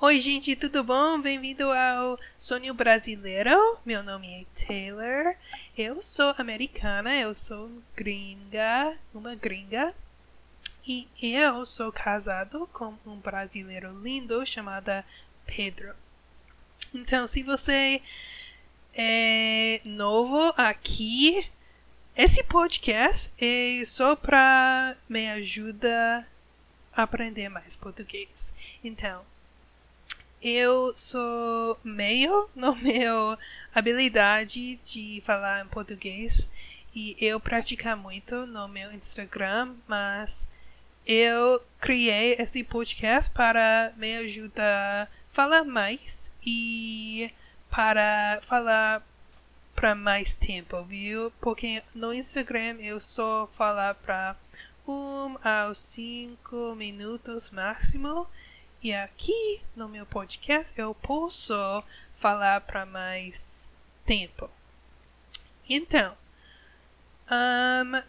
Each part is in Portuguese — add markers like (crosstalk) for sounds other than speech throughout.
Oi, gente, tudo bom? Bem-vindo ao Sonho Brasileiro. Meu nome é Taylor. Eu sou americana, eu sou gringa, uma gringa. E eu sou casado com um brasileiro lindo chamado Pedro. Então, se você é novo aqui, esse podcast é só para me ajudar a aprender mais português. Então, eu sou meio (laughs) no meu habilidade de falar em português e eu praticar muito no meu Instagram, mas eu criei esse podcast para me ajudar a falar mais e para falar para mais tempo, viu? Porque no Instagram eu só falar para um aos cinco minutos máximo e aqui no meu podcast eu posso falar para mais tempo. Então, um,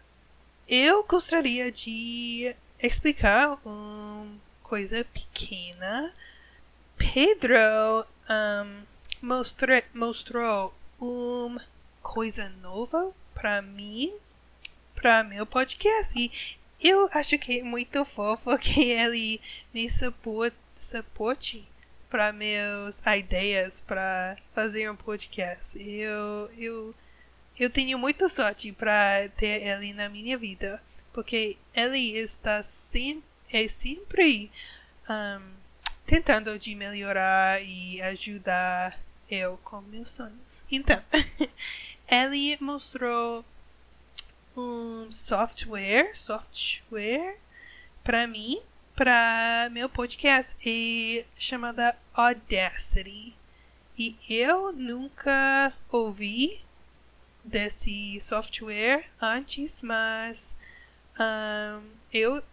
eu gostaria de explicar uma coisa pequena. Pedro um, mostra, mostrou uma coisa nova para mim, para meu podcast. E eu acho que é muito fofo (laughs) que ele me suporte, suporte para meus ideias para fazer um podcast. Eu, eu, eu tenho muita sorte para ter ele na minha vida, porque ele está sem, é sempre um, tentando de melhorar e ajudar eu com meus sonhos. Então, (laughs) ele mostrou um software, software para mim, para meu podcast, e chamada Audacity. E eu nunca ouvi desse software antes, mas um, eu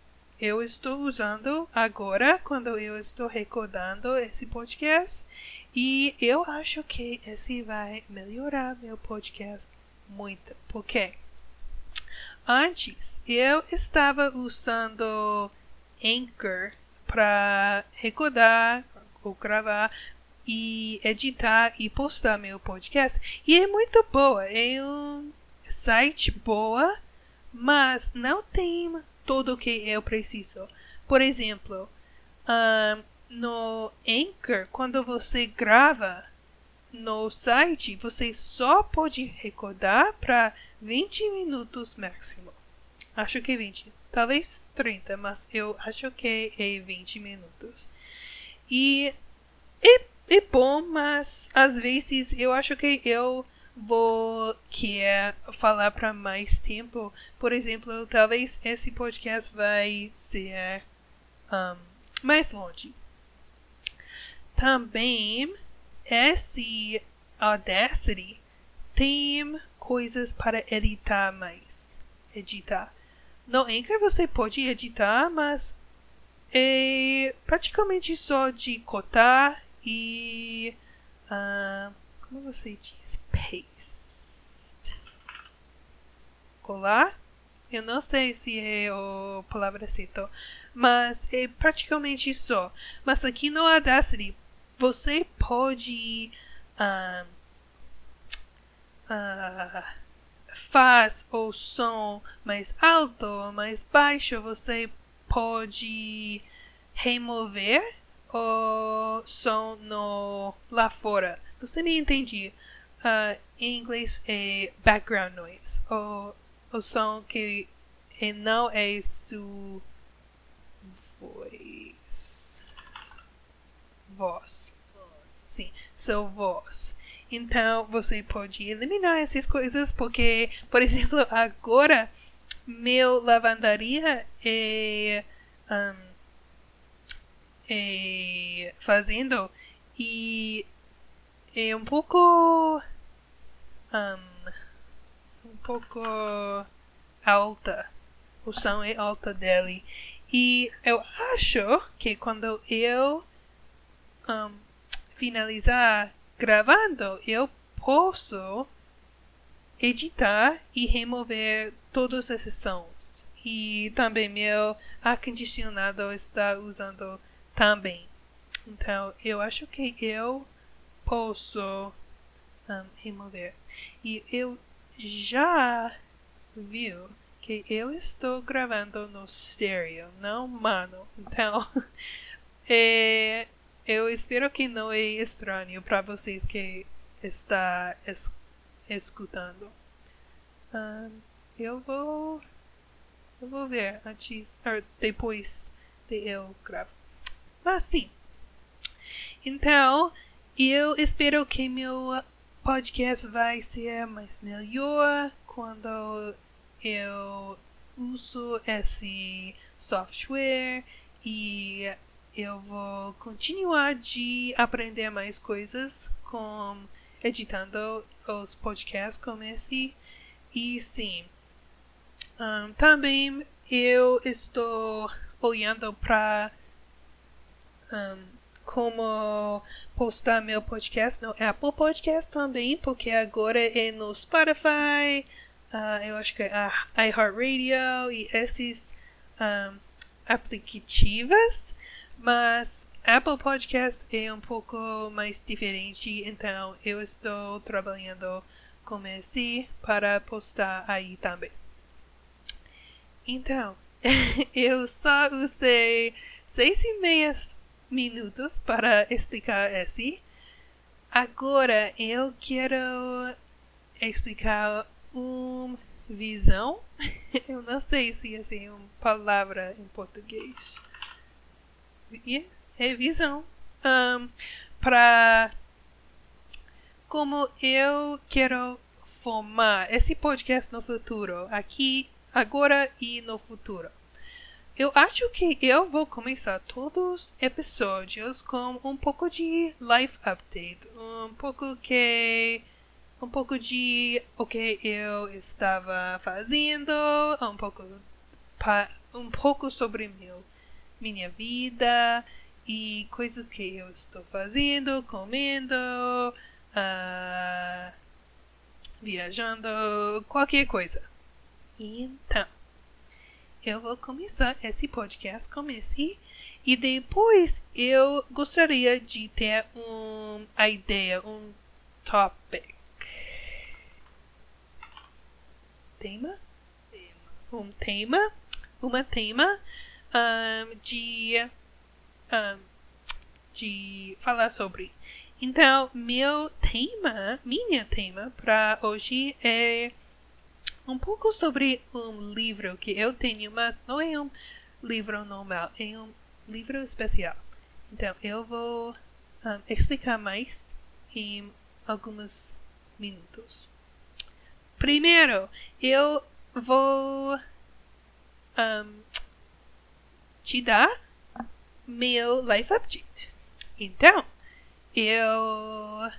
eu estou usando agora quando eu estou recordando esse podcast e eu acho que esse vai melhorar meu podcast muito, porque Antes, eu estava usando Anchor para recordar ou gravar e editar e postar meu podcast. E é muito boa. É um site boa, mas não tem tudo o que eu preciso. Por exemplo, no Anchor, quando você grava no site, você só pode recordar para 20 minutos máximo. Acho que 20. Talvez 30, mas eu acho que é 20 minutos. E é, é bom, mas às vezes eu acho que eu vou querer falar para mais tempo. Por exemplo, talvez esse podcast vai ser um, mais longe. Também, esse Audacity tem coisas para editar mais. Editar. No Anchor você pode editar, mas é praticamente só de cotar e. Uh, como você diz? Paste. Colar? Eu não sei se é a palavra certa, mas é praticamente só. Mas aqui no Audacity você pode. Uh, uh, faz o som mais alto ou mais baixo, você pode remover o som no, lá fora. Você me entende? Uh, em inglês é background noise. O, o som que é, não é sua voz. Voz. Sim, sua voz. Então você pode eliminar essas coisas, porque, por exemplo, agora meu lavandaria é, um, é fazendo e é um pouco um, um pouco alta. O som é alta dele. E eu acho que quando eu um, finalizar gravando, eu posso editar e remover todos esses sons. E também meu ar-condicionado está usando também. Então, eu acho que eu posso um, remover. E eu já viu que eu estou gravando no stereo, não mano. Então, (laughs) é, eu espero que não é estranho para vocês que está es escutando. Um, eu vou eu vou ver antes ou depois de eu gravo. Mas sim. Então, eu espero que meu podcast vai ser mais melhor quando eu uso esse software e eu vou continuar de aprender mais coisas com editando os podcasts como esse. E sim, um, também eu estou olhando para um, como postar meu podcast no Apple Podcast também, porque agora é no Spotify, uh, eu acho que é a iHeartRadio e esses um, aplicativos, mas Apple Podcast é um pouco mais diferente, então eu estou trabalhando com esse para postar aí também. Então, (laughs) eu só usei seis e meia minutos para explicar esse. Agora eu quero explicar uma visão. (laughs) Eu não sei se assim é uma palavra em português. É visão. Um, para como eu quero formar esse podcast no futuro, aqui, agora e no futuro. Eu acho que eu vou começar todos os episódios com um pouco de life update, um pouco que um pouco de o que eu estava fazendo, um pouco um pouco sobre meu minha vida e coisas que eu estou fazendo, comendo, uh, viajando, qualquer coisa. Então, eu vou começar esse podcast com esse e depois eu gostaria de ter uma ideia, um topic. Tema? Tema. Um tema, uma tema um, de um, de falar sobre. Então, meu tema, minha tema para hoje é um pouco sobre um livro que eu tenho, mas não é um livro normal, é um livro especial. Então, eu vou um, explicar mais em alguns minutos. Primeiro, eu vou um, te dar meu life update. Então, eu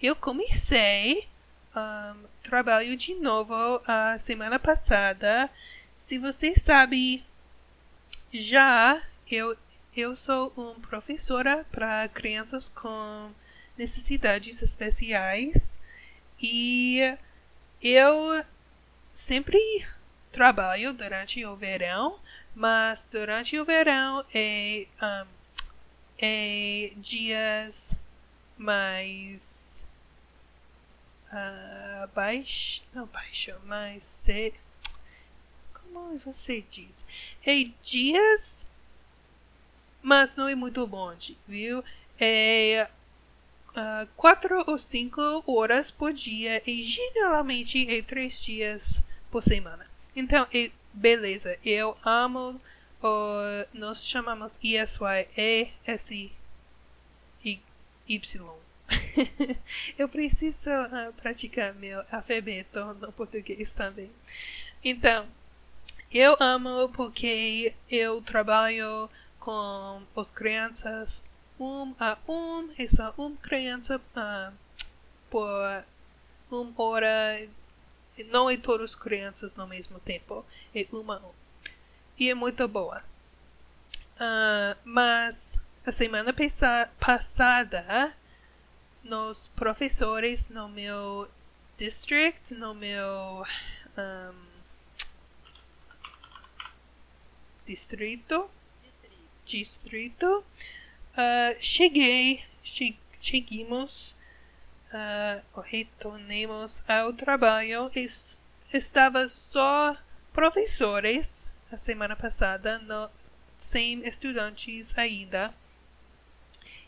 eu comecei um, trabalho de novo a semana passada. Se você sabe, já eu eu sou uma professora para crianças com necessidades especiais e eu sempre trabalho durante o verão mas durante o verão é, um, é dias mais uh, baixo, não baixo, mais se, como você diz? É dias, mas não é muito longe, viu? É uh, quatro ou cinco horas por dia e geralmente é três dias por semana. Então, é beleza, eu amo, uh, nós chamamos ESY, E, S, I, Y. (laughs) eu preciso uh, praticar meu alfabeto no português também. Então, eu amo porque eu trabalho com as crianças um a um, essa uma criança uh, por uma hora não é todas as crianças no mesmo tempo, é uma E é muito boa. Uh, mas a semana passada, nos professores no meu district, no meu um, distrito, Distrito. distrito uh, cheguei, che cheguemos, uh, retornemos ao trabalho. Es, estava só professores a semana passada, no, sem estudantes ainda.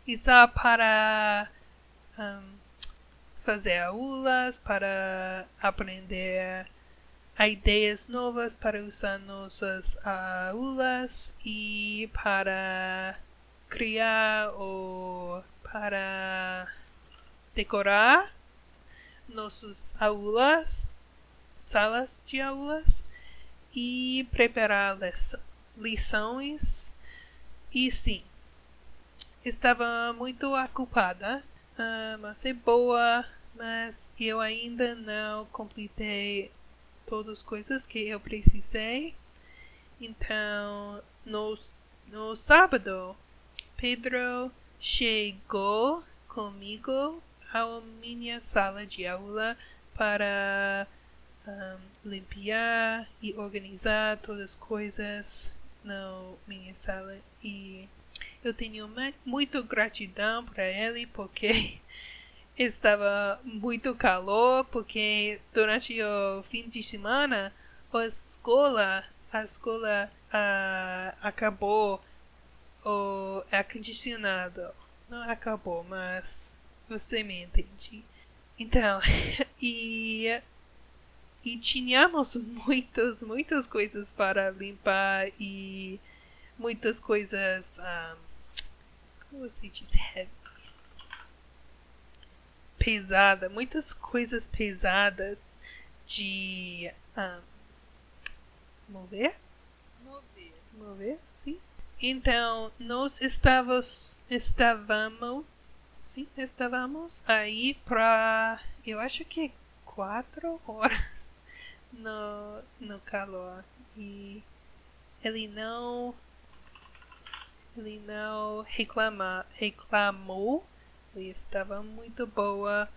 E só para um, fazer aulas, para aprender ideias novas para usar nossas aulas e para criar ou para decorar nossas aulas, salas de aulas e preparar lições. E sim, estava muito ocupada, uh, mas é boa, mas eu ainda não completei todas as coisas que eu precisei. Então, no, no sábado, Pedro chegou comigo à minha sala de aula para um, limpar e organizar todas as coisas na minha sala. E eu tenho muito gratidão para ele porque (laughs) estava muito calor porque durante o fim de semana a escola a escola uh, acabou o acondicionado. Não acabou mas você me entende então (laughs) e e tínhamos muitas muitas coisas para limpar e muitas coisas um, como se diz heavy pesada, muitas coisas pesadas de um, mover. Mover. Mover, sim. Então, nós estávamos, estávamos, sim, estávamos aí para, eu acho que quatro horas (laughs) no, no calor. E ele não, ele não reclama, reclamou. Ele estava muito boa,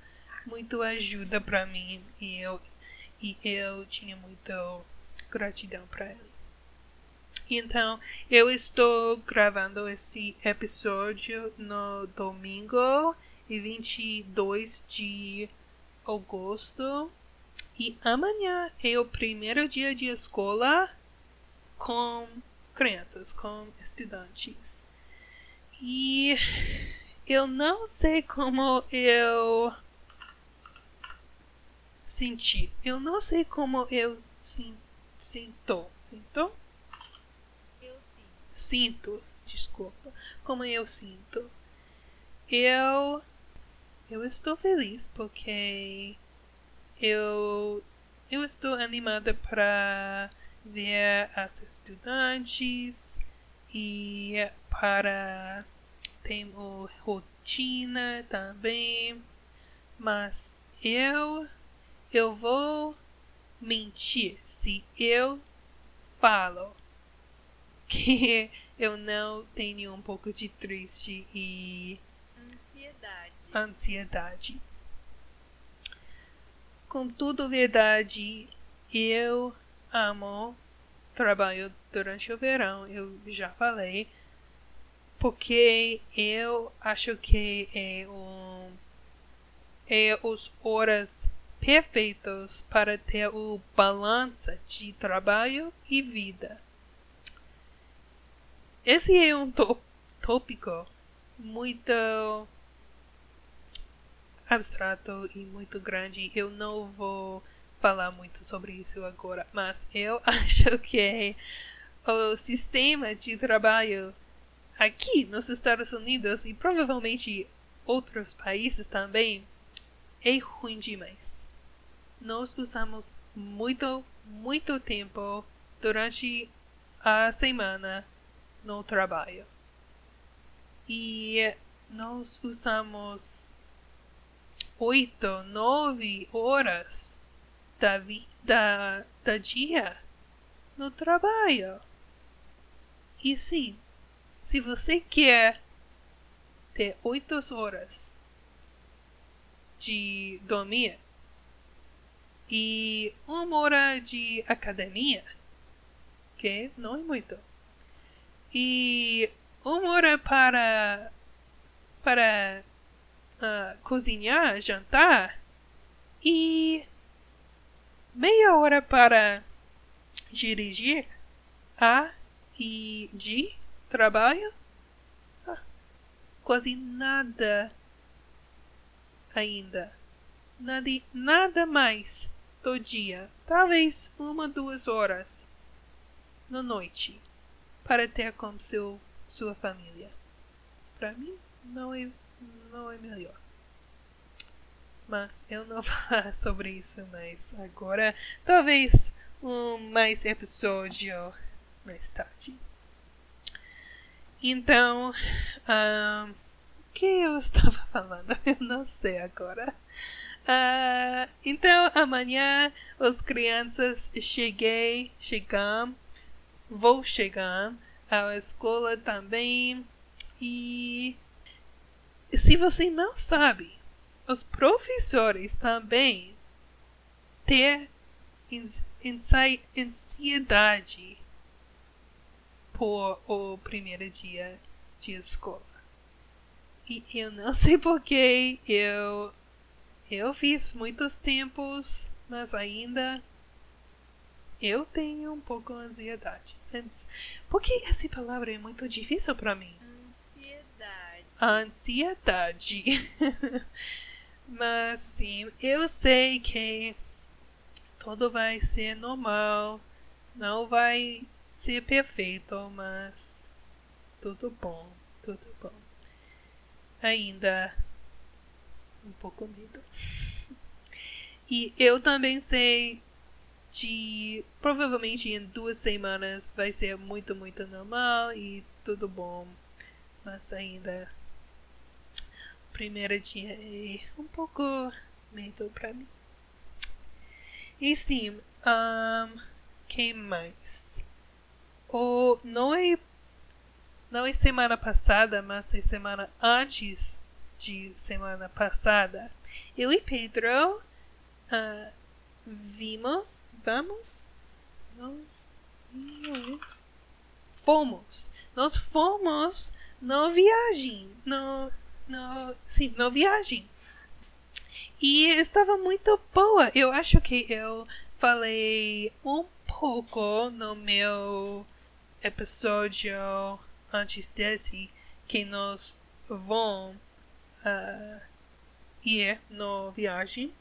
muito ajuda para mim. E eu e eu tinha muita gratidão para ele. Então, eu estou gravando este episódio no domingo, 22 de agosto. E amanhã é o primeiro dia de escola com crianças, com estudantes. E eu não sei como eu senti. Eu não sei como eu sim, sinto. Sinto? Sinto. Desculpa. Como eu sinto. Eu eu estou feliz porque eu eu estou animada para ver as estudantes e para tenho rotina também, mas eu eu vou mentir se eu falo (laughs) que eu não tenho um pouco de triste e ansiedade. Ansiedade. Com tudo verdade, eu amo trabalho durante o verão, eu já falei porque eu acho que é um é os horas perfeitos para ter o balança de trabalho e vida. Esse é um tópico muito abstrato e muito grande. Eu não vou falar muito sobre isso agora, mas eu (laughs) acho que o sistema de trabalho aqui nos Estados Unidos e provavelmente outros países também é ruim demais. Nós usamos muito, muito tempo durante a semana no trabalho. E nós usamos oito, nove horas da vida da dia no trabalho. E sim, se você quer ter oito horas de dormir e uma hora de academia, que não é muito, e uma hora para para uh, cozinhar, jantar e meia hora para dirigir a e de trabalho. Ah, quase nada ainda. Nada, nada mais do dia. Talvez uma, duas horas na noite para ter com seu, sua família. Para mim, não é, não é melhor. Mas eu não (laughs) vou falar sobre isso mais agora. Talvez um mais episódio mais tarde. Então, um, o que eu estava (laughs) falando? Eu não sei agora. Uh, então, amanhã as crianças cheguei, chegam, vou chegar à escola também. E se você não sabe, os professores também têm ansiedade por o primeiro dia de escola. E eu não sei (laughs) porquê, eu eu fiz muitos tempos, mas ainda eu tenho um pouco de ansiedade. Porque essa palavra é muito difícil para mim. Ansiedade. Ansiedade. (laughs) mas sim, eu sei que tudo vai ser normal, não vai ser perfeito, mas tudo bom, tudo bom. Ainda um pouco medo. (laughs) E eu também sei de provavelmente em duas semanas vai ser muito, muito normal e tudo bom. Mas ainda o primeiro dia é um pouco medo para mim. E sim, um, quem mais? O, não é não é semana passada, mas é semana antes de semana passada, eu e Pedro uh, vimos, vamos, nós fomos, nós fomos na viagem, no, no, sim, na viagem. E estava muito boa. Eu acho que eu falei um pouco no meu episódio antes desse que nós vamos uh, ir no viagem.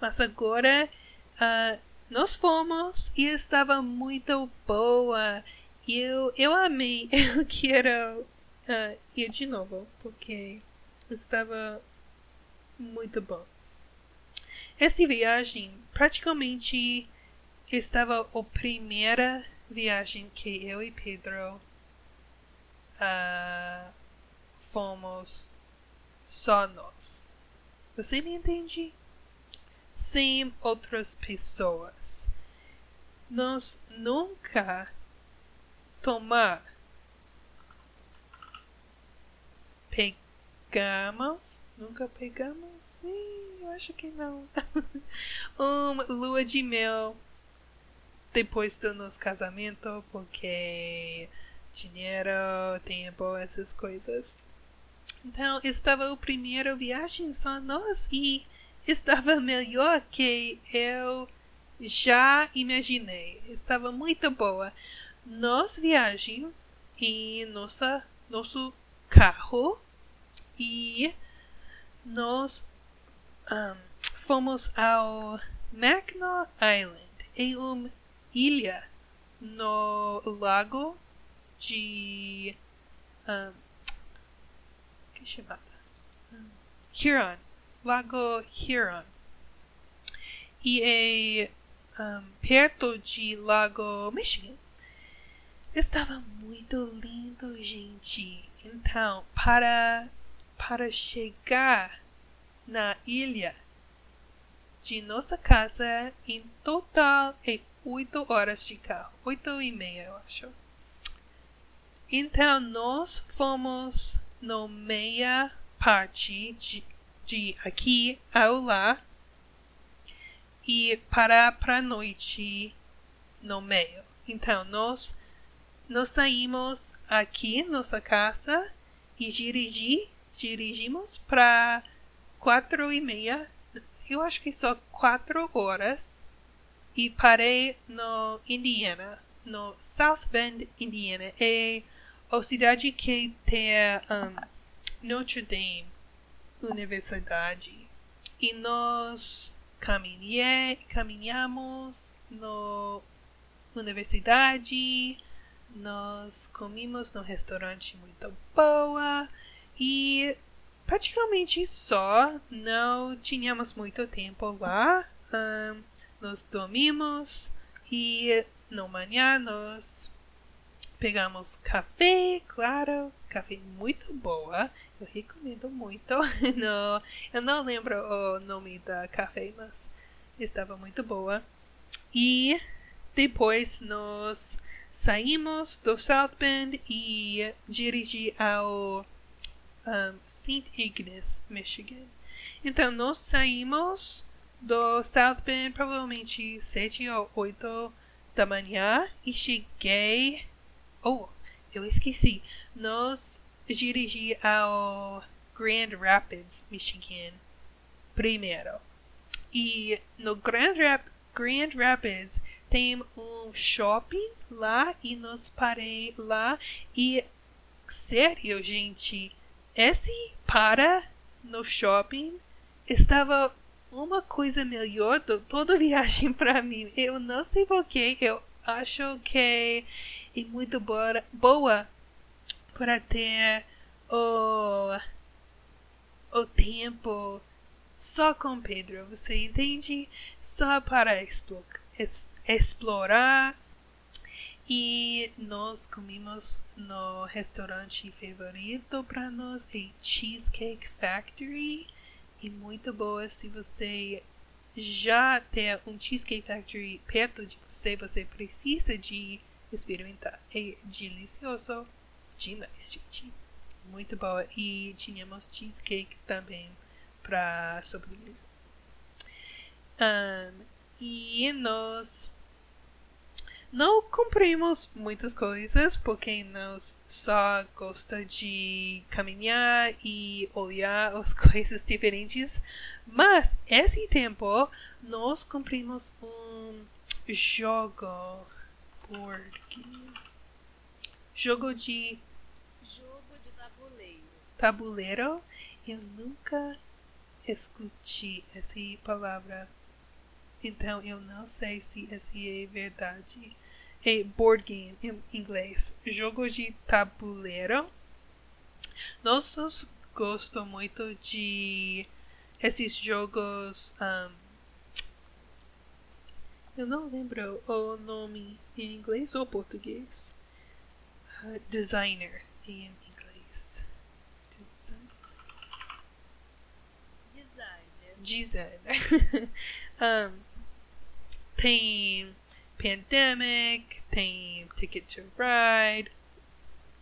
Mas agora uh, nós fomos e estava muito boa. Eu, eu amei. (laughs) Eu quero uh, ir de novo porque estava muito bom. Essa viagem praticamente estava a primeira viagem que eu e Pedro uh, fomos só nós. Você me entende? Sem outras pessoas. Nós nunca tomar pegamos nunca pegamos Ih, eu acho que não (laughs) uma lua de mel depois do nosso casamento porque dinheiro tempo essas coisas então, estava o primeiro viagem só nós e estava melhor que eu já imaginei. Estava muito boa. Nós viajamos em nossa, nosso carro e nós um, fomos ao Mackinac Island, em uma ilha no lago de um, chamada? Huron. Lago Huron. E é um, perto de Lago Michigan. Estava muito lindo, gente. Então, para, para chegar na ilha de nossa casa, em total é oito horas de carro. Oito e meia, eu acho. Então, nós fomos no meia parte de, de aqui ao lá e parar para noite no meio. Então nós nós saímos aqui nossa casa e dirigir dirigimos para quatro e meia, eu acho que só quatro horas, e parei no Indiana, no South Bend, Indiana. É a cidade que tem um, Notre Dame Universidade. E nós caminhei, caminhamos na universidade, nós comimos no restaurante muito boa e praticamente só não tínhamos muito tempo lá. Um, nós dormimos e no manhã nós pegamos café, claro, café muito boa. Eu recomendo muito. (laughs) no, eu não lembro o nome da café, mas estava muito boa. E depois nós saímos do South Bend e dirigi ao um, St. Ignace, Michigan. Então nós saímos do South Bend provavelmente sete ou oito da manhã e cheguei. Oh, eu esqueci. Nós dirigi ao Grand Rapids, Michigan, primeiro. E no Grand, Rap Grand Rapids tem um shopping lá e nós parei lá e sério, gente, esse para no shopping estava uma coisa melhor do toda viagem (laughs) para mim. Eu não sei porquê, eu acho que é muito boa, boa para ter o, o tempo só com Pedro, você entende? Só para explorar. E nós comemos no restaurante favorito para nós, a Cheesecake Factory. E muito boa se você já tem um Cheesecake Factory perto de você, você precisa de experimentar. É delicioso demais, gente. Muito boa. E tínhamos cheesecake também para sobremesa. Um, e nós não cumprimos muitas coisas porque nós só gosta de caminhar e olhar (laughs) as coisas diferentes. Mas esse tempo nós cumprimos um jogo Jogo de jogo de tabuleiro. Tabuleiro. Eu nunca escutei essa palavra. Então eu não sei se essa é verdade. É board game em inglês. Jogo de tabuleiro. Nós gostamos muito de esses jogos. Um, eu não lembro o nome em inglês ou português. Uh, designer em inglês. designer. um, (laughs) tem Pandemic, tem Ticket to Ride.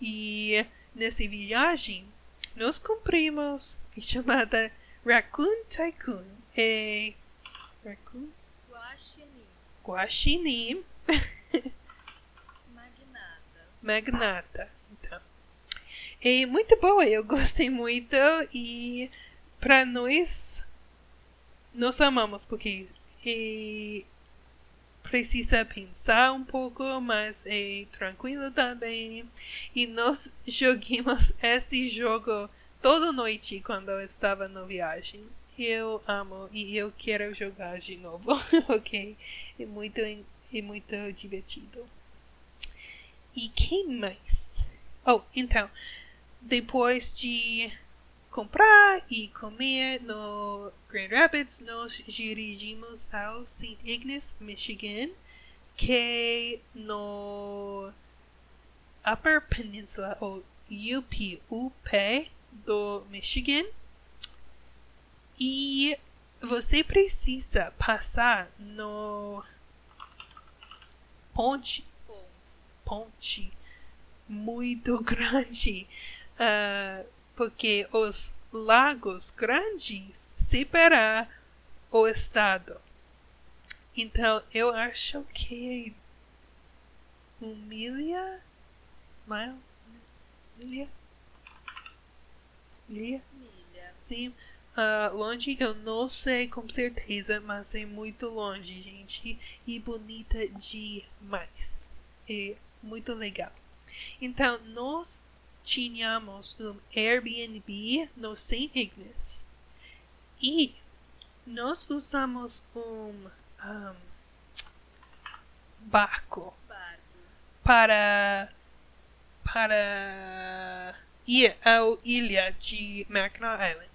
E nessa viagem, nós cumprimos a chamada Raccoon Tycoon. É. Raccoon? Guaxinim. Guaxinim. Magnata. Magnata. Então. É muito boa, eu gostei muito. E para nós nós amamos porque precisa pensar um pouco, mas é tranquilo também. E nós jogamos (laughs) esse jogo toda noite quando eu estava na viagem. Eu amo e eu quero jogar de novo, (laughs) ok? É muito, é muito divertido. E quem mais? Oh, então, depois de comprar e comer no Grand Rapids, nós dirigimos ao St. Ignace, Michigan, que no Upper Peninsula, ou UP, UP do Michigan. E você precisa passar no ponte, Ponte. muito (laughs) grande. Uh, porque os lagos grandes separam o estado. Então eu acho que um milha, milha, Ilha? Milha. Sim. Ah, longe eu não sei com certeza, mas é muito longe, gente. E bonita demais. É muito legal. Então, nós tínhamos um Airbnb no St. Ignace. E nós usamos um, um barco Barco. para para ir à ilha de Mackinac Island.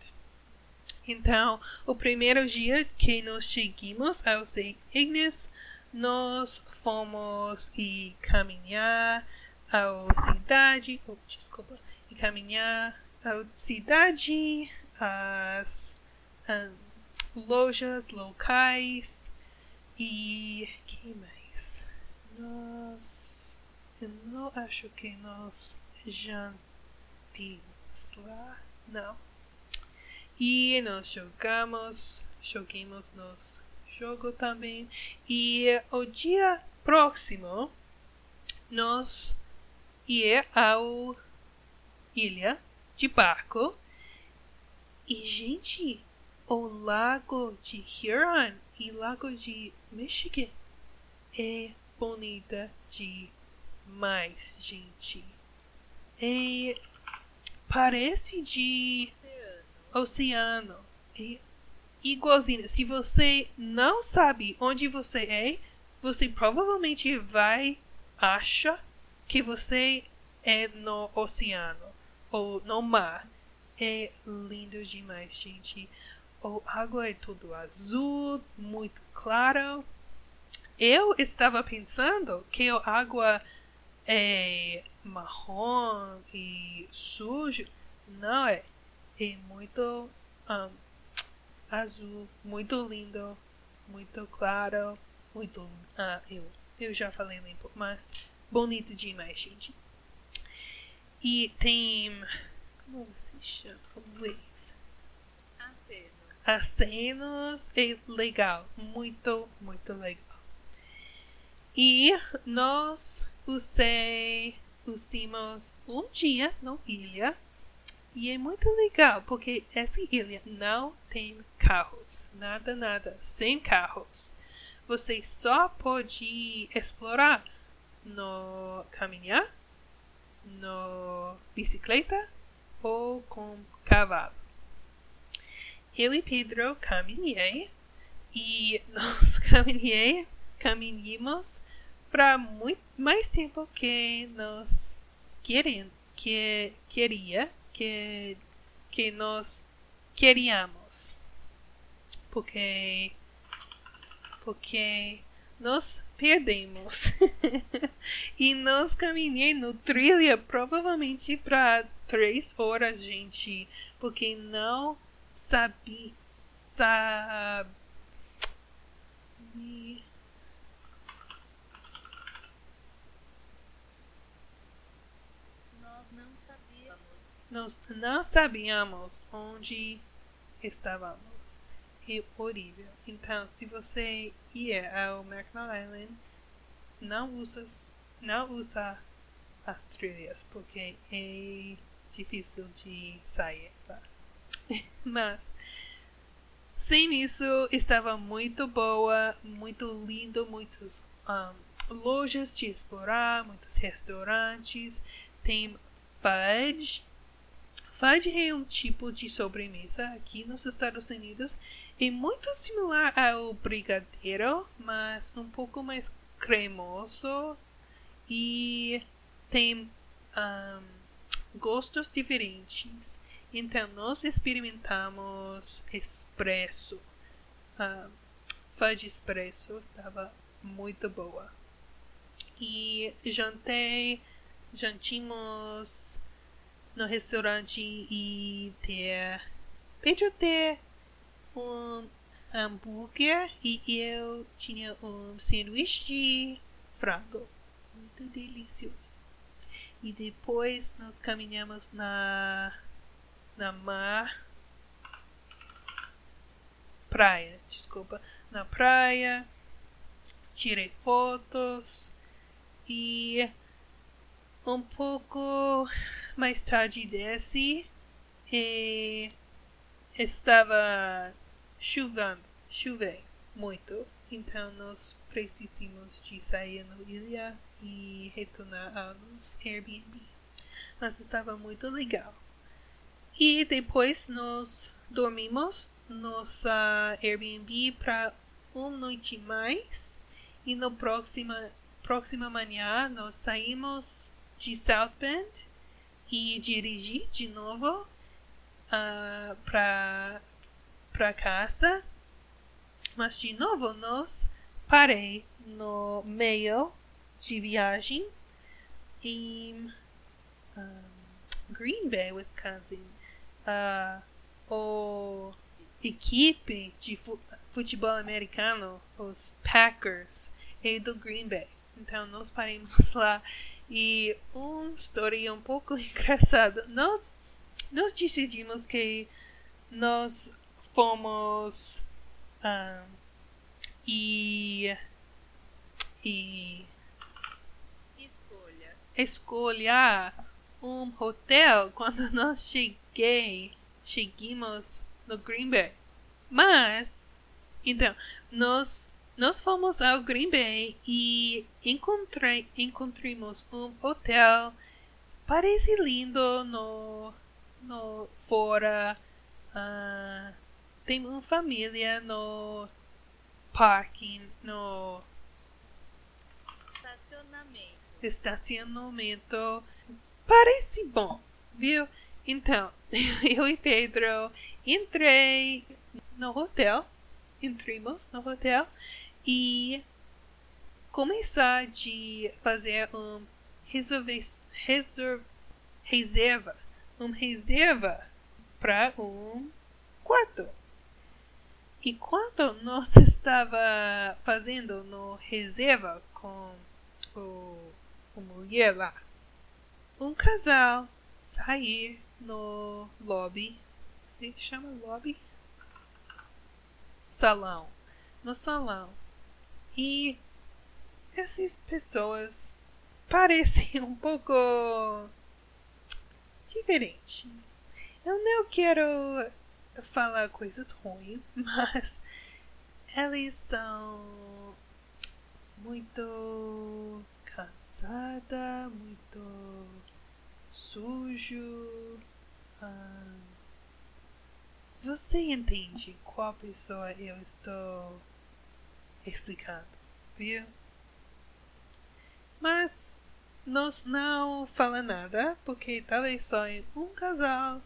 Então, o primeiro dia que nós chegamos ao St. Ignace, nós fomos e caminhar à cidade, oh, desculpa, e caminhar à cidade, as ahn, lojas locais e que mais? Nós eu não acho que nós jantamos lá, não. E nós jogamos, joguemos nos jogo também. E o dia próximo nós ia ao ilha de barco. E gente, o lago de Huron e lago de Michigan é bonita demais, gente. É parece de Oceano. Oceano. É igualzinho. Se você não sabe onde você é, você provavelmente vai achar que você é no oceano ou no mar. É lindo demais, gente. A água é tudo azul, muito claro. Eu estava pensando que a água é marrom e sujo. Não é. É muito ahn, azul, muito lindo, muito claro, muito. Ah, eu, eu já falei limpo, mas bonito demais, gente. E tem. Como se chama? Wave. Aceno. Acenos é legal, muito, muito legal. E nós usei, usamos um dia na ilha e é muito legal porque essa ilha não tem carros, nada, nada, sem carros. Você só pode explorar no caminhar, no bicicleta ou com cavalo. Eu e Pedro caminhei e (laughs) nós caminhei, caminhamos para muito mais tempo que nós querendo, que queria, que que nós queríamos. Porque porque nós perdemos. (laughs) e nós caminhei no trilha provavelmente para três horas, gente, porque não sabia sabe Nós não sabíamos. Nós não sabíamos onde estávamos. É horrível. Então, se você ir ao Island, não usa, não usa as trilhas, porque é difícil de sair lá. (laughs) Mas, sem isso, estava muito boa, muito lindo, muitas lojas de explorar, muitos restaurantes, tem fudge. Fudge é um tipo de sobremesa aqui nos Estados Unidos. É muito similar ao brigadeiro, mas um pouco mais cremoso e tem ahn, gostos diferentes. Então, nós experimentamos espresso. Ahn, fudge espresso estava muito boa. E jantei, jantimos no restaurante e ter Pedro ter um hambúrguer e eu tinha um sanduíche de frango. Muito delicioso. E depois nós caminhamos na na mar praia, desculpa, na praia. Tirei fotos e um pouco mais tarde desce e estava chovendo, chovendo muito. Então nós precisamos de sair na ilha e retornar aos Airbnb. Mas estava muito legal. E depois nós dormimos nossa Airbnb para uma noite mais e no próxima próxima manhã nós saímos de South Bend e dirigi de novo uh, para para casa mas de novo nós parei no meio de viagem em um, Green Bay, Wisconsin. Uh, o equipe de futebol americano, os Packers, é do Green Bay. Então nós paramos (laughs) lá e uma história um pouco (laughs) engraçada. Nós nós decidimos que nós fomos um, e e Escolha. escolher um hotel (laughs) quando nós cheguei chegamos no Green Bay. Mas então nós nós fomos ao Green Bay e encontrei encontramos um hotel. Parece lindo no no fora uh, tem uma família no parking no Estacionamento. estacionamento. Parece bom viu? Então (laughs) eu e Pedro entrei no hotel entramos no hotel e começar de fazer um reserva, reserva, reserva um reserva para um quarto. E quando nós estava fazendo no reserva com o, o mulher lá, um casal sair no lobby, se chama lobby? Salão. No salão. E essas pessoas parecem (laughs) um pouco diferente. Eu não quero falar coisas ruins, (laughs) mas eles são muito cansada, muito sujo. Ah, você entende qual pessoa eu estou explicando, viu? Mas nós não fala nada, porque talvez só em um casal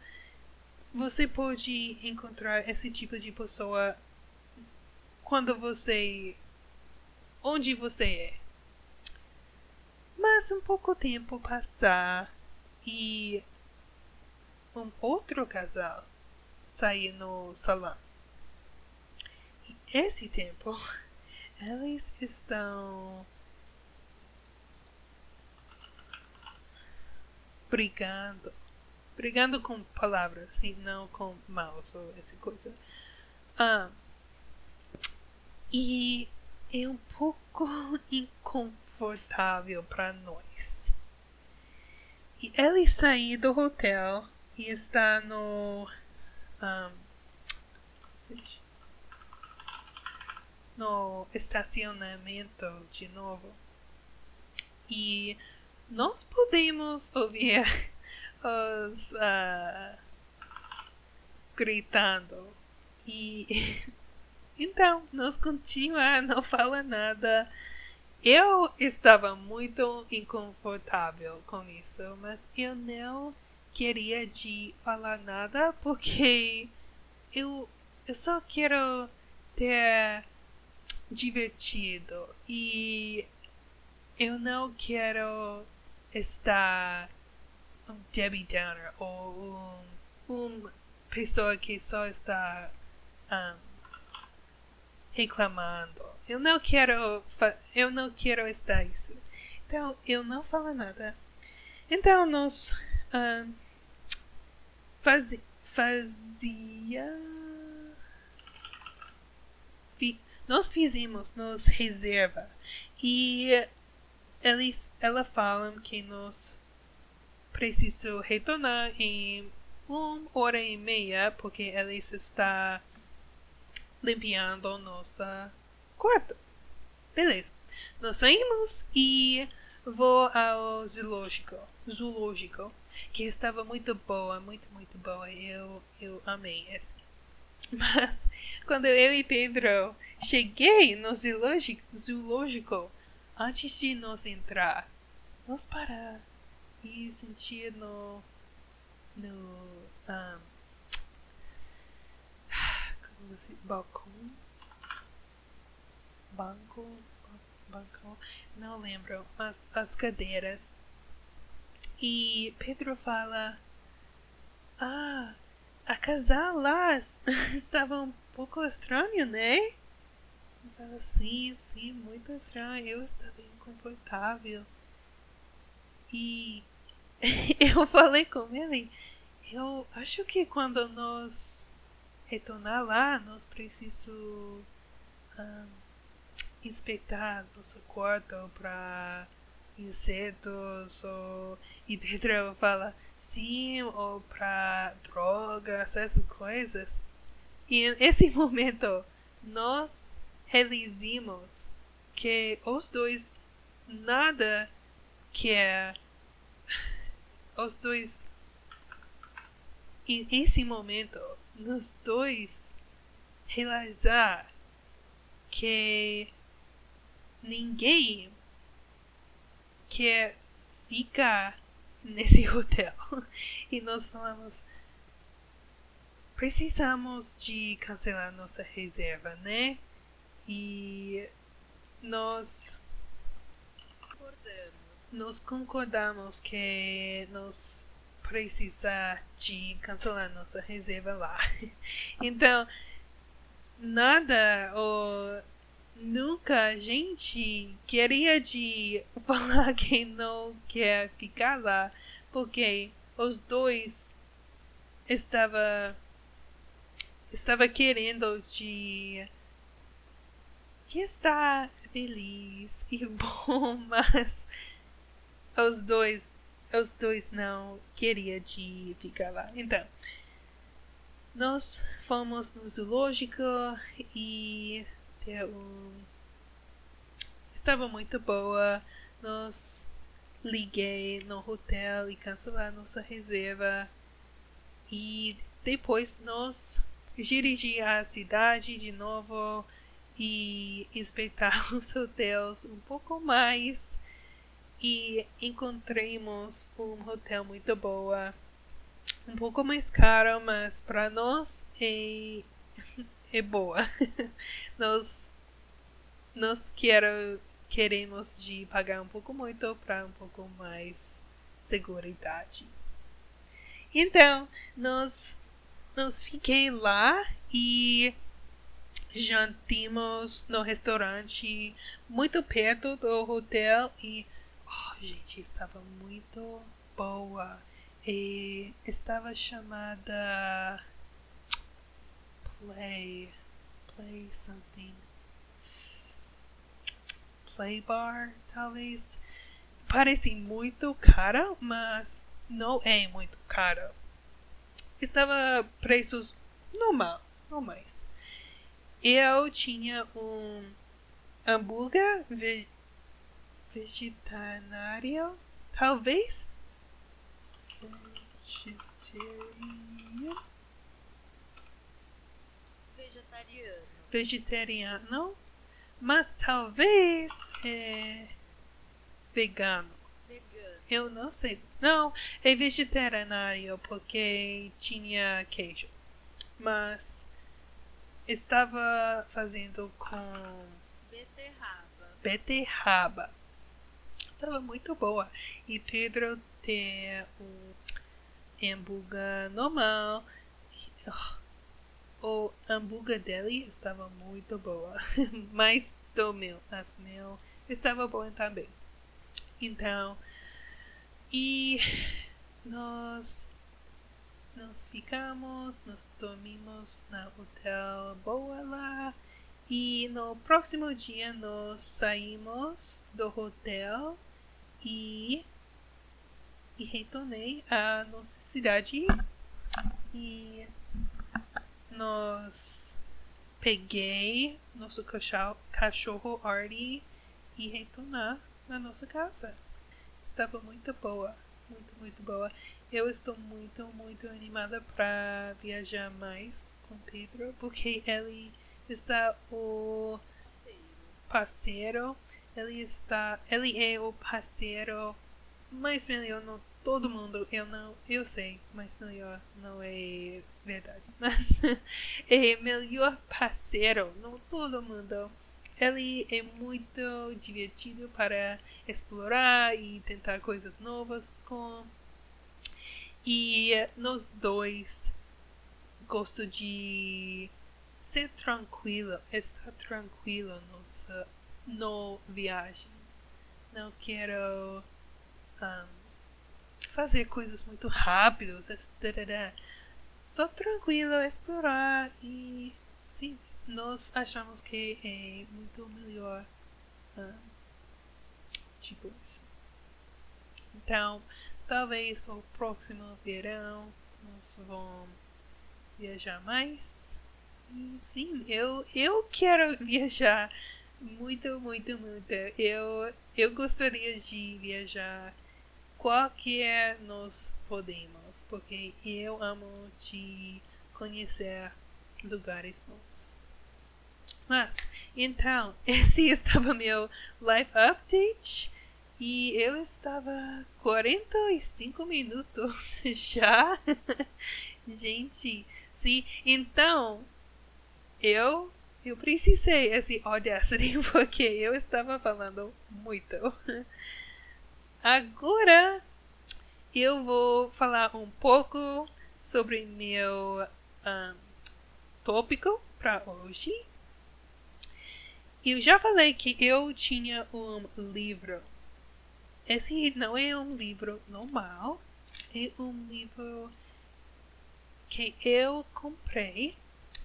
você pode encontrar esse tipo de pessoa quando você onde você é. Mas um pouco tempo passar e um outro casal sair no salão. E esse tempo eles estão brigando. Brigando com palavras, sim, não com mouse ou essa coisa. Ah, e é um pouco (laughs) inconfortável para nós. E ele saiu do hotel e está no. Um, no estacionamento de novo. E nós podemos ouvir (laughs) os uh, gritando. E (laughs) então, nós continuamos, não fala nada. Eu estava muito inconfortável com isso, mas eu não queria de falar nada porque eu, eu só quero ter divertido e eu não quero estar um Debbie Downer ou um, uma pessoa que só está um, reclamando. Eu não quero eu não quero estar isso. Então eu não falo nada. Então nós um, faz, fazia nós fizemos nos reserva e eles ela falam que nós precisamos retornar em uma hora e meia, porque eles está limpando nossa quarto. Beleza. Nós saímos e vou ao zoológico. Zoológico. Que estava muito boa, muito, muito boa. Eu, eu amei esse. (laughs) Mas quando eu e Pedro cheguei no zoológico, antes de nós entrar, nós parar e sentir no no um, como você balcão? Banco? Banco não lembro. As, as cadeiras. E Pedro fala ah a casal lá (laughs) estava um pouco estranho né? Fala sim sim muito estranho eu estava inconfortável e (laughs) eu falei com ele eu acho que quando nós retornar lá, nós precisamos um, inspetar nosso quarto para insetos ou e Pedro fala sim ou para drogas essas coisas. E nesse (laughs) momento nós realizamos que os dois nada quer os dois e esse momento, nos dois realizar que ninguém quer ficar nesse (laughs) hotel. E nós falamos, precisamos de cancelar nossa reserva, né? E nós Concordamos. nós concordamos que nós precisar de cancelar nossa reserva lá. (laughs) Então, nada ou nunca a gente queria de (laughs) falar que não quer ficar lá, porque os dois estava estava querendo de de estar feliz e (laughs) bom, mas os dois os dois não queria de ficar lá. Então, nós fomos no zoológico e estava muito boa. Nós liguei no hotel e cancelar nossa reserva. E depois nós dirigi a cidade de novo e inspeitar (laughs) os hotéis um pouco mais. E encontramos um hotel muito boa, um pouco mais caro, mas para nós é, é boa. (laughs) nós nós quero, queremos de pagar um pouco muito para um pouco mais seguridade. Então, nós nós fiquei lá e jantamos no restaurante muito perto do hotel e Oh, gente, estava muito boa. E estava chamada Play. Play something. Play Bar, talvez. Parece muito cara, mas não é muito cara. Estava preços normal, normais. Eu tinha um hambúrguer vegetariano, talvez. Vegetariano. Vegetariano. Vegetariano, mas talvez é vegano. Vegano. Eu não sei. Não, é vegetariano porque tinha queijo. Mas estava fazendo com Beterraba. beterraba. Estava muito boa. E Pedro tem um hambúrguer normal. O hambúrguer dele estava muito boa. (laughs) Mas do meu, as meu, estava boa também. Então, e nós nós ficamos, nós dormimos na hotel boa lá. E no próximo dia nós saímos do hotel e, e retornei à nossa cidade e nós peguei nosso cachorro, Artie e retornar na nossa casa. Estava muito boa, muito, muito boa. Eu estou muito, muito animada para viajar mais com Pedro, porque ele está o parceiro, ele está, ele é o parceiro mais melhor no todo mundo. Eu não, eu sei, mais melhor não é verdade, (laughs) mas é melhor parceiro no todo mundo. Ele é muito divertido para explorar e tentar coisas novas com. E nós dois gosto de ser tranquilo, estar tranquilo nossa, no viagem. Não quero um, fazer coisas muito rápidas. Só tranquilo, explorar e sim, nós achamos que é muito melhor um, tipo isso. Então, talvez o próximo verão nós vamos viajar mais. E sim, eu, eu quero (laughs) viajar muito, muito, muito. Eu, eu gostaria de viajar qualquer nós podemos, porque eu amo de conhecer lugares novos. Mas, então, (laughs) esse estava meu live update e eu estava 45 minutos (laughs) já. (laughs) Gente, sim, então eu eu precisei esse Audacity porque eu estava falando muito. Agora eu vou falar um pouco sobre meu um, tópico para hoje. Eu já falei que eu tinha um livro. Esse não é um livro normal, é um livro que eu comprei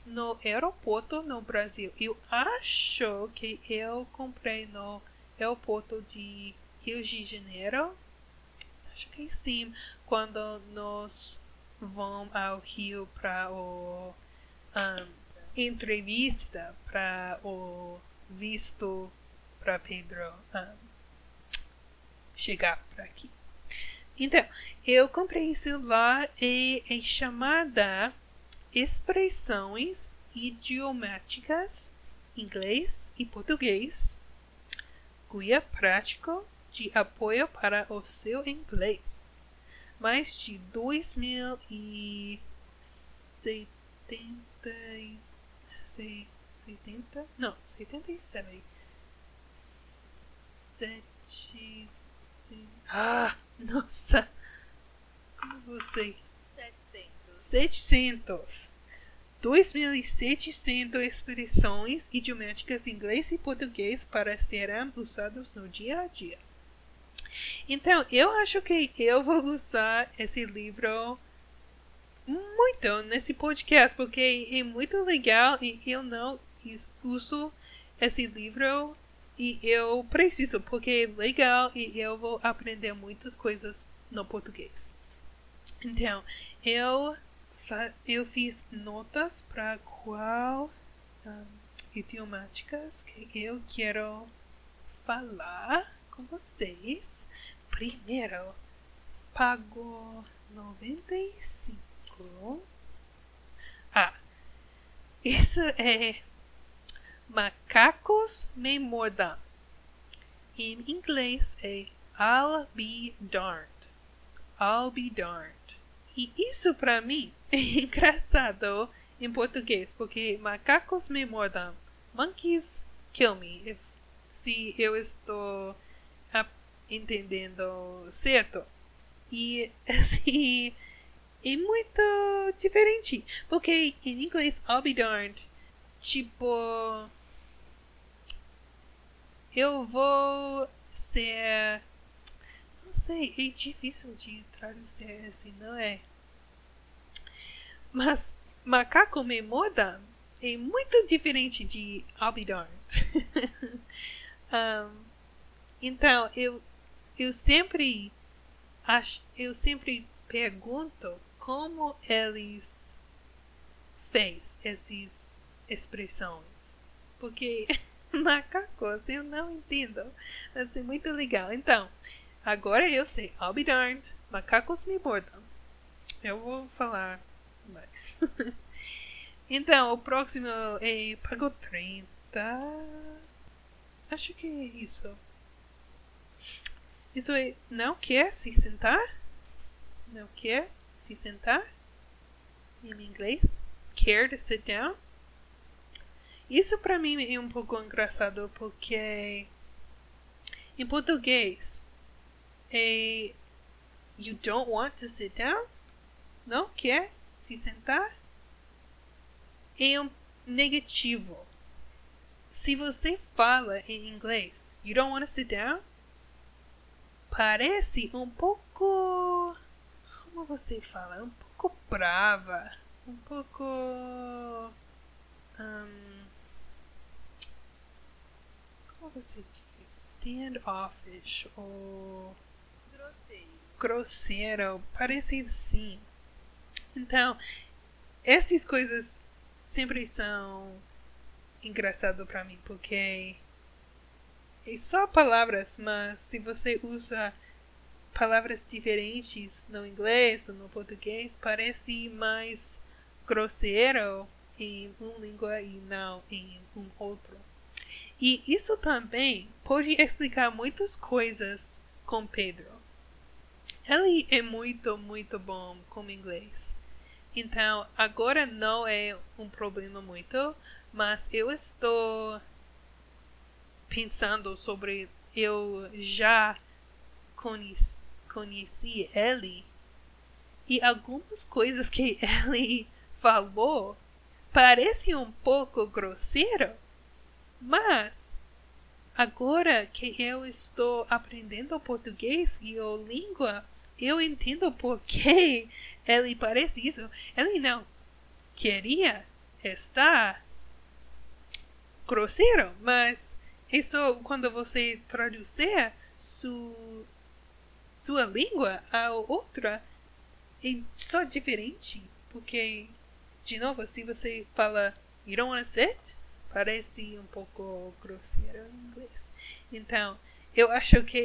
no aeroporto no Brasil. Eu acho que eu comprei no aeroporto de Rio de Janeiro. Acho que sim, quando nós vamos ao Rio para o um, entrevista para o visto para Pedro um, chegar para aqui. Então, eu comprei isso lá e é chamada Expressões idiomáticas inglês e português. Guia prático de apoio para o seu inglês. Mais de 2070 70 não, 77 sete ah, nossa como você 700. 700 2.700 expressões idiomáticas em inglês e português para serem usados no dia a dia. Então, eu acho que eu vou usar esse livro muito nesse podcast, porque é muito legal e eu não uso esse livro e eu preciso, porque é legal e eu vou aprender muitas coisas no português. Então, eu eu fiz notas para qual um, idiomáticas que eu quero falar com vocês. Primeiro, pago 95. Ah, isso é macacos me mordam. Em inglês é I'll be darned. I'll be darned. E isso para mim (laughs) é engraçado em português, porque macacos me mordam. Monkeys kill me. If, se eu estou entendendo certo. E (laughs) assim, é muito diferente. Porque em inglês, I'll be darned. Tipo. Eu vou ser. Não sei, é difícil de traduzir assim, não é? Mas macaco me muda é muito diferente de I'll be darned. (laughs) um, então, eu, eu sempre acho, eu sempre pergunto como eles fez essas expressões. Porque (laughs) macacos eu não entendo. Ser muito legal. Então, agora eu sei. I'll be darned. Macacos me mordam. Eu vou falar mais. (laughs) então, o próximo é pagou 30. Acho que é isso. Isso é não quer se sentar? Não quer se sentar? Em inglês? Care to sit down? Isso para mim é um pouco engraçado porque em português é you don't want to sit down? Não quer se sentar? É um negativo. Se você fala em inglês, you don't want to sit down? Parece um pouco. Como você fala? Um pouco brava. Um pouco. Um, como você diz? Standoffish ou. Grosseiro. Grosseiro. Parece assim. Então, essas coisas sempre são engraçado para mim porque só palavras, mas se você usa palavras diferentes no inglês ou no português, parece mais grosseiro em uma língua e não em um outro. E isso também pode explicar muitas coisas com Pedro. Ele é muito, muito bom com inglês. Então, agora não é um problema muito, mas eu estou pensando sobre eu já conheci, conheci ele e algumas coisas que (laughs) ele falou parece um pouco grosseiro, mas agora que eu estou aprendendo português e a língua, eu entendo por que (laughs) ele parece isso. Ele não queria estar grosseiro, mas isso quando você traduzir su, sua língua a outra é só diferente, porque de novo, se você fala you don't wanna sit, parece um pouco grosseiro em inglês. Então, eu acho que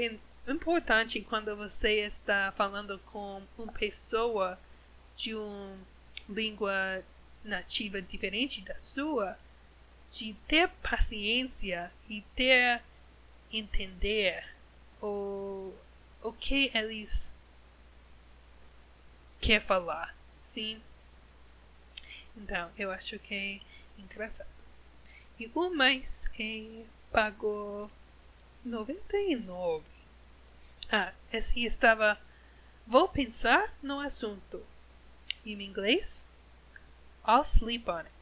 é importante quando você está falando com uma pessoa de uma língua nativa diferente da sua, de ter paciência e ter entender o, o que eles quer falar, sim? Então, eu acho que é engraçado. E o mais é pagou 99. Ah, esse estava Vou pensar no assunto. Em inglês, I'll sleep on it.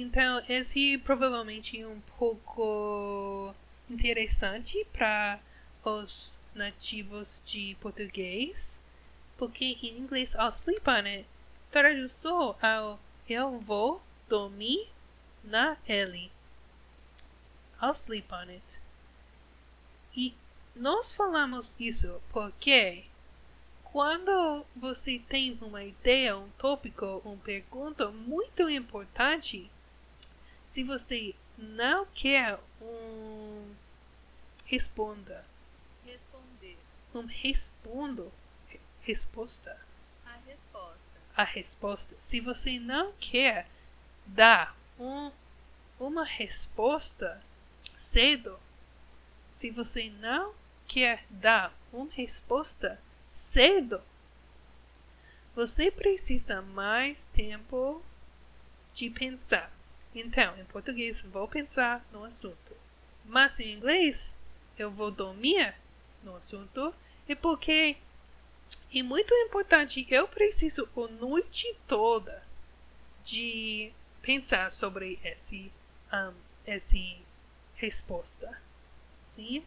Então, esse provavelmente é um pouco interessante para os nativos de português, porque em inglês I'll sleep on it traduziu ao eu vou dormir na L. I'll sleep on it. E nós falamos isso porque quando você tem uma ideia, um tópico, uma pergunta muito importante, se você não quer um responda. Responder. Um respondo. Resposta. A resposta. A resposta. Se você não quer dar um, uma resposta cedo, se você não quer dar uma resposta cedo, você precisa mais tempo de pensar. Então, em português, vou pensar no assunto. Mas em inglês, eu vou dormir no assunto. E porque é muito importante, eu preciso a noite toda de pensar sobre esse, um, esse resposta. Sim?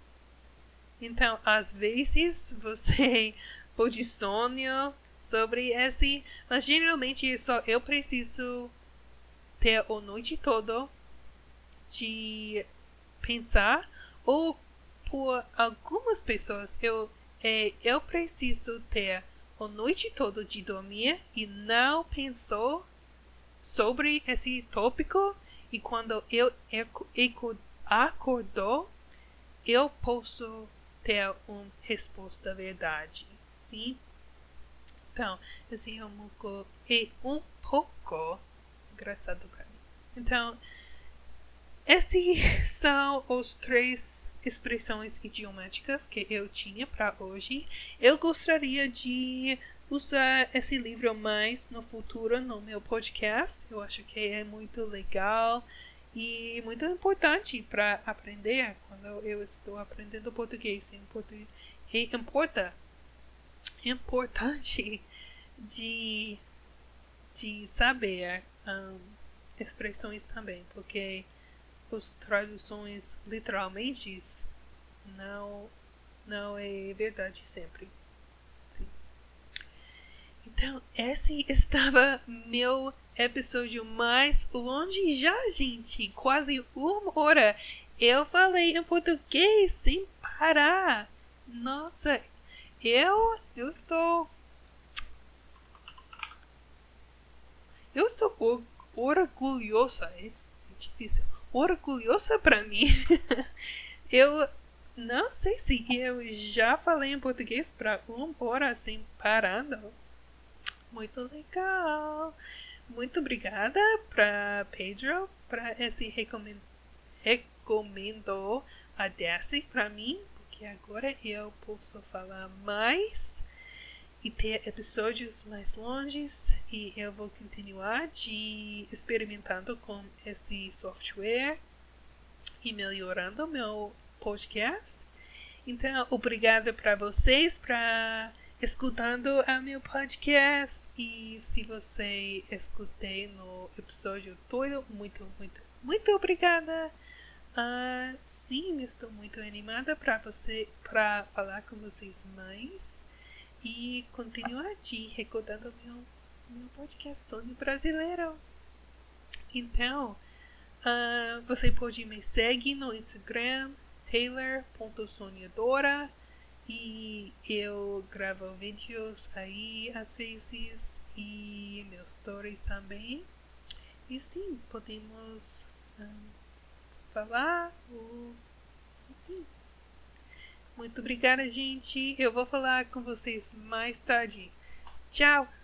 Então, às vezes, você (laughs) pode sonhar sobre esse, mas geralmente só eu preciso ter a noite toda de pensar ou por algumas pessoas eu é, eu preciso ter a noite toda de dormir e não pensou sobre esse tópico e quando eu acordou, eu posso ter uma resposta verdade, sim? Então, esse é um pouco, é um pouco engraçado mim. Então, esses (laughs) são os três expressões idiomáticas que eu tinha para hoje. Eu gostaria de usar esse livro mais no futuro no meu podcast. Eu acho que é muito legal e muito importante para aprender quando eu estou aprendendo português. É, é importa, importante de, de saber um, expressões também, porque as traduções literalmente não, não é verdade sempre. Então, esse (laughs) estava meu episódio mais longe já, gente. Quase uma hora. Eu falei em português sem parar. Nossa, eu, eu estou. Eu estou orgulhosa. É difícil orgulhosa para mim. (laughs) eu não sei se eu já falei em português para uma hora sem parando. Muito legal. Muito obrigada para Pedro para esse recomend recomendou a Daisy para mim, porque agora eu posso falar mais e ter episódios mais longos e eu vou continuar de experimentando com esse software e melhorando meu podcast. Então, obrigada para vocês para escutando a meu podcast e se você escutei no episódio todo, muito, muito, muito obrigada. Uh, sim, estou muito animada para você para falar com vocês mais e continuar de recordando meu, meu podcast Sonho Brasileiro. Então, uh, você pode me seguir no Instagram, taylor.sonhadora. E eu gravo vídeos aí às vezes e meus stories também. E sim, podemos um, ah, falar ou sim. Muito obrigada, gente. Eu vou falar com vocês mais tarde. Tchau!